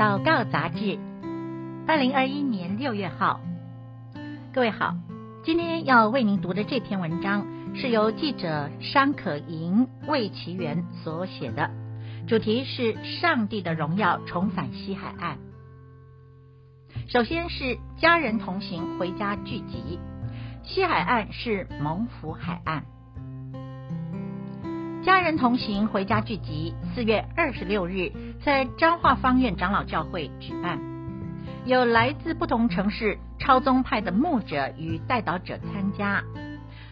祷告杂志，二零二一年六月号。各位好，今天要为您读的这篇文章是由记者商可莹、魏其元所写的，主题是上帝的荣耀重返西海岸。首先是家人同行回家聚集，西海岸是蒙福海岸。家人同行回家聚集，四月二十六日在彰化方院长老教会举办，有来自不同城市超宗派的牧者与代祷者参加，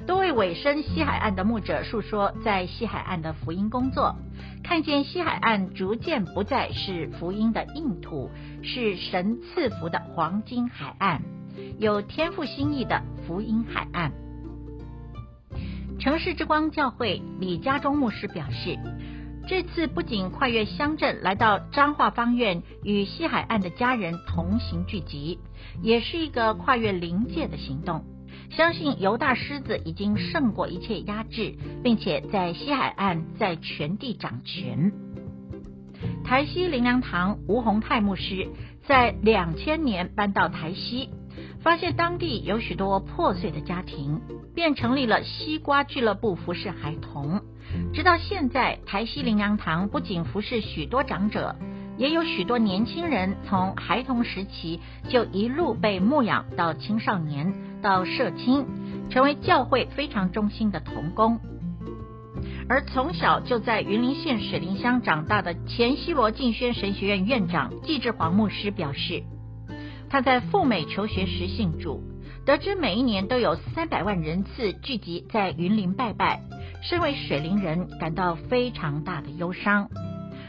多位委身西海岸的牧者述说在西海岸的福音工作，看见西海岸逐渐不再是福音的硬土，是神赐福的黄金海岸，有天赋心意的福音海岸。城市之光教会李家忠牧师表示，这次不仅跨越乡镇来到彰化方院与西海岸的家人同行聚集，也是一个跨越灵界的行动。相信犹大狮子已经胜过一切压制，并且在西海岸在全地掌权。台西灵粮堂吴宏泰牧师在两千年搬到台西。发现当地有许多破碎的家庭，便成立了西瓜俱乐部服侍孩童。直到现在，台西灵粮堂不仅服侍许多长者，也有许多年轻人从孩童时期就一路被牧养到青少年，到社青，成为教会非常忠心的童工。而从小就在云林县水林乡长大的前西罗敬轩神学院院长季志煌牧师表示。他在赴美求学时信主，得知每一年都有三百万人次聚集在云林拜拜，身为水灵人感到非常大的忧伤。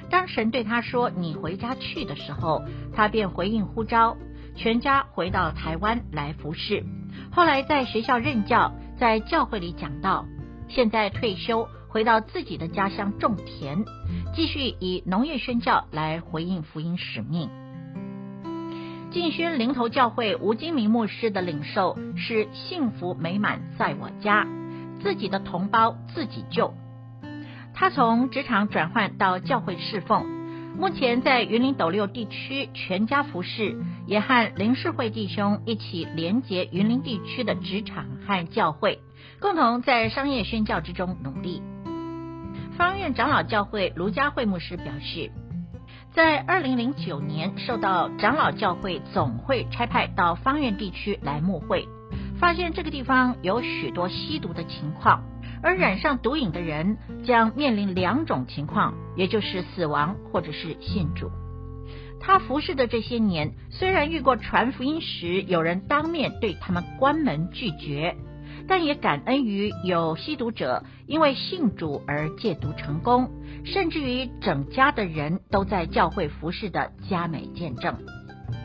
当神对他说“你回家去”的时候，他便回应呼召，全家回到台湾来服侍。后来在学校任教，在教会里讲道，现在退休回到自己的家乡种田，继续以农业宣教来回应福音使命。敬宣临头教会吴金明牧师的领受是幸福美满在我家，自己的同胞自己救。他从职场转换到教会侍奉，目前在云林斗六地区全家服侍，也和林世会弟兄一起连结云林地区的职场和教会，共同在商业宣教之中努力。方院长老教会卢家慧牧师表示。在二零零九年，受到长老教会总会差派到方圆地区来牧会，发现这个地方有许多吸毒的情况，而染上毒瘾的人将面临两种情况，也就是死亡或者是信主。他服侍的这些年，虽然遇过传福音时有人当面对他们关门拒绝。但也感恩于有吸毒者因为信主而戒毒成功，甚至于整家的人都在教会服侍的佳美见证。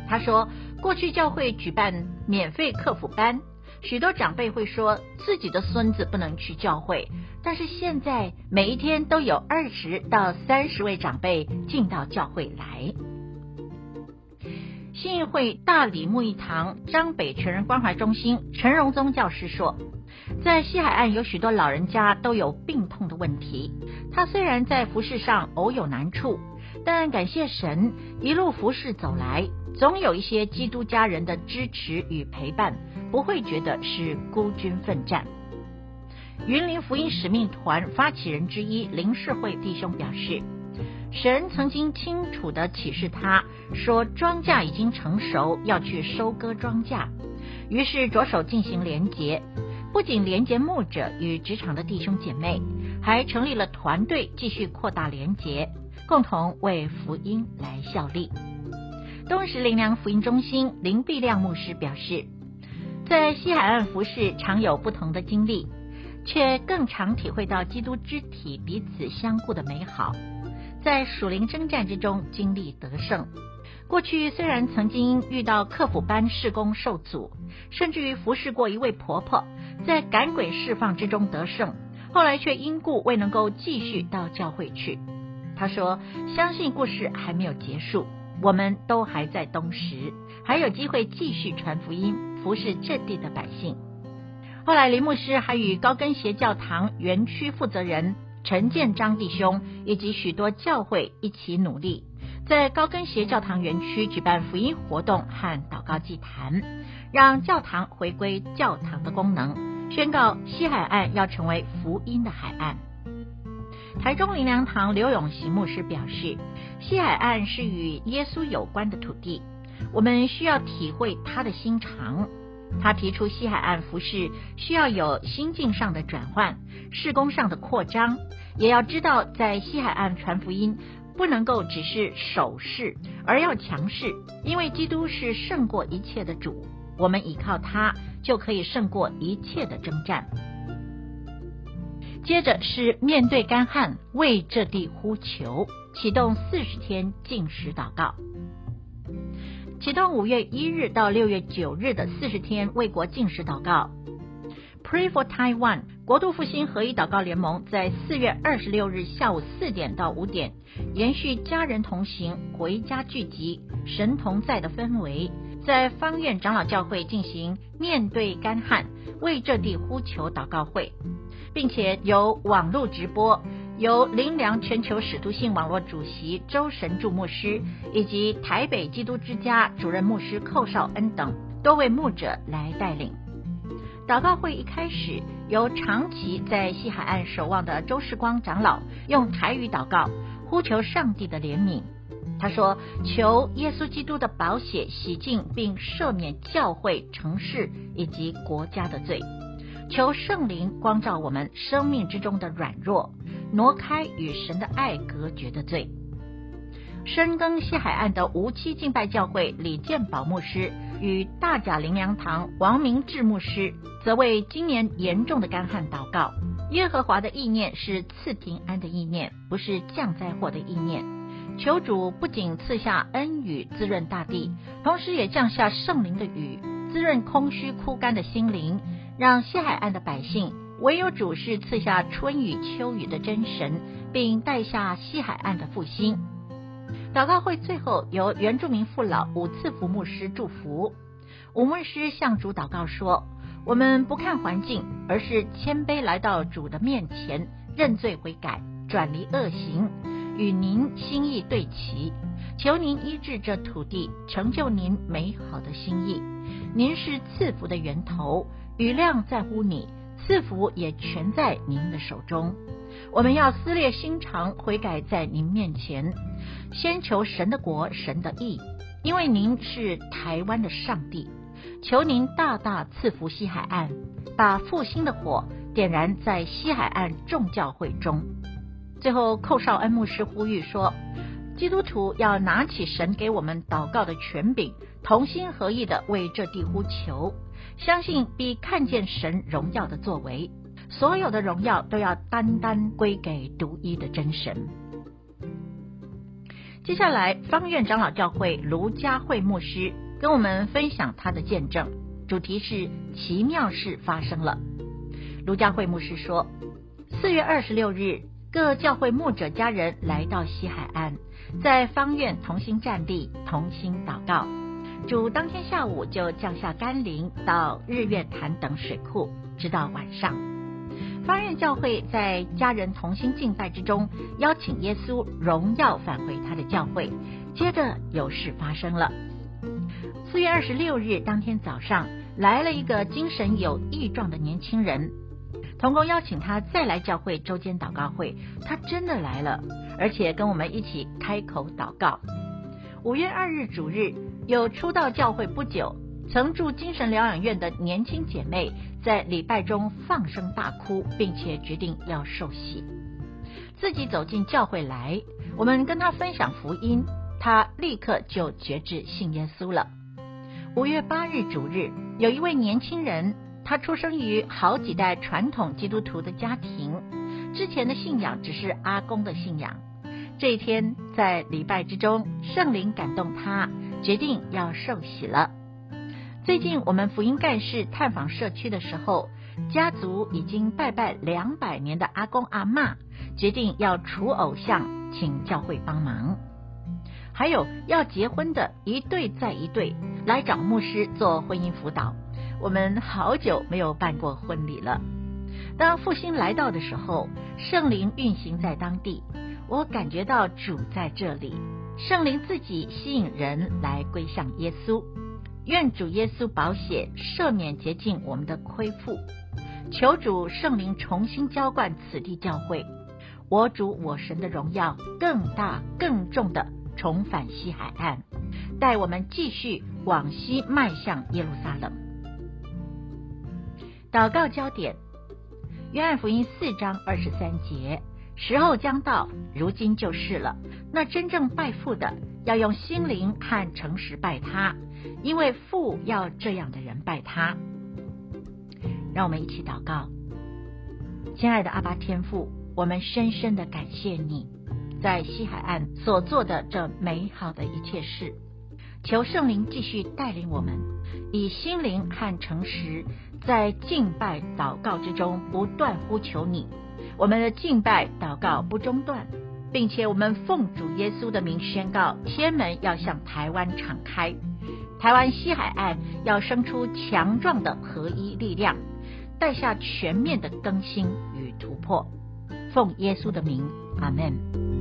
他说，过去教会举办免费课辅班，许多长辈会说自己的孙子不能去教会，但是现在每一天都有二十到三十位长辈进到教会来。信义会大理牧义堂张北全人关怀中心陈荣宗教师说，在西海岸有许多老人家都有病痛的问题。他虽然在服侍上偶有难处，但感谢神一路服侍走来，总有一些基督家人的支持与陪伴，不会觉得是孤军奋战。云林福音使命团发起人之一林世会弟兄表示。神曾经清楚地启示他说，庄稼已经成熟，要去收割庄稼。于是着手进行连结，不仅连结牧者与职场的弟兄姐妹，还成立了团队，继续扩大连结，共同为福音来效力。东石林良福音中心林碧亮牧师表示，在西海岸服饰常有不同的经历，却更常体会到基督肢体彼此相顾的美好。在属灵征战之中经历得胜。过去虽然曾经遇到课辅班事工受阻，甚至于服侍过一位婆婆，在赶鬼释放之中得胜，后来却因故未能够继续到教会去。她说：“相信故事还没有结束，我们都还在东石，还有机会继续传福音，服侍这地的百姓。”后来林牧师还与高跟鞋教堂园区负责人。陈建章弟兄以及许多教会一起努力，在高跟鞋教堂园区举办福音活动和祷告祭坛，让教堂回归教堂的功能，宣告西海岸要成为福音的海岸。台中灵粮堂刘永行牧师表示，西海岸是与耶稣有关的土地，我们需要体会他的心肠。他提出西海岸服事需要有心境上的转换，事工上的扩张，也要知道在西海岸传福音不能够只是守势，而要强势，因为基督是胜过一切的主，我们依靠他就可以胜过一切的征战。接着是面对干旱，为这地呼求，启动四十天禁食祷告。启动五月一日到六月九日的四十天为国进食祷告。Pray for Taiwan 国度复兴合一祷告联盟在四月二十六日下午四点到五点，延续家人同行、回家聚集、神同在的氛围，在方院长老教会进行面对干旱为这地呼求祷告会，并且有网络直播。由灵粮全球使徒性网络主席周神助牧师以及台北基督之家主任牧师寇少恩等多位牧者来带领。祷告会一开始，由长期在西海岸守望的周世光长老用台语祷告，呼求上帝的怜悯。他说：“求耶稣基督的宝血洗净并赦免教会、城市以及国家的罪，求圣灵光照我们生命之中的软弱。”挪开与神的爱隔绝的罪。深耕西海岸的无期敬拜教会李建宝牧师与大甲灵粮堂王明志牧师，则为今年严重的干旱祷告。耶和华的意念是赐平安的意念，不是降灾祸的意念。求主不仅赐下恩雨滋润大地，同时也降下圣灵的雨，滋润空虚枯干的心灵，让西海岸的百姓。唯有主是赐下春雨秋雨的真神，并带下西海岸的复兴。祷告会最后由原住民父老五赐福牧师祝福。五牧师向主祷告说：“我们不看环境，而是谦卑来到主的面前，认罪悔改，转离恶行，与您心意对齐。求您医治这土地，成就您美好的心意。您是赐福的源头，雨量在乎你。”赐福也全在您的手中，我们要撕裂心肠，悔改在您面前，先求神的国、神的义，因为您是台湾的上帝，求您大大赐福西海岸，把复兴的火点燃在西海岸众教会中。最后，寇少恩牧师呼吁说，基督徒要拿起神给我们祷告的权柄，同心合意的为这地呼求。相信必看见神荣耀的作为，所有的荣耀都要单单归给独一的真神。接下来，方院长老教会卢家慧牧师跟我们分享他的见证，主题是奇妙事发生了。卢家慧牧师说，四月二十六日，各教会牧者家人来到西海岸，在方院同心站立，同心祷告。主当天下午就降下甘霖到日月潭等水库，直到晚上。方院教会在家人同心敬拜之中，邀请耶稣荣耀返回他的教会。接着有事发生了。四月二十六日当天早上，来了一个精神有异状的年轻人，同工邀请他再来教会周间祷告会，他真的来了，而且跟我们一起开口祷告。五月二日主日，有初到教会不久，曾住精神疗养院的年轻姐妹，在礼拜中放声大哭，并且决定要受洗，自己走进教会来。我们跟她分享福音，她立刻就决志信耶稣了。五月八日主日，有一位年轻人，他出生于好几代传统基督徒的家庭，之前的信仰只是阿公的信仰。这一天在礼拜之中，圣灵感动他，决定要受洗了。最近我们福音干事探访社区的时候，家族已经拜拜两百年的阿公阿嬷，决定要除偶像，请教会帮忙。还有要结婚的一对再一对来找牧师做婚姻辅导。我们好久没有办过婚礼了。当复兴来到的时候，圣灵运行在当地。我感觉到主在这里，圣灵自己吸引人来归向耶稣。愿主耶稣保血赦免洁净我们的亏负，求主圣灵重新浇灌此地教会，我主我神的荣耀更大更重的重返西海岸，带我们继续往西迈向耶路撒冷。祷告焦点：约翰福音四章二十三节，时候将到，如今就是了。那真正拜父的，要用心灵和诚实拜他，因为父要这样的人拜他。让我们一起祷告，亲爱的阿巴天父，我们深深的感谢你在西海岸所做的这美好的一切事。求圣灵继续带领我们，以心灵和诚实，在敬拜祷告之中不断呼求你。我们的敬拜祷告不中断。并且我们奉主耶稣的名宣告，天门要向台湾敞开，台湾西海岸要生出强壮的合一力量，带下全面的更新与突破。奉耶稣的名，阿门。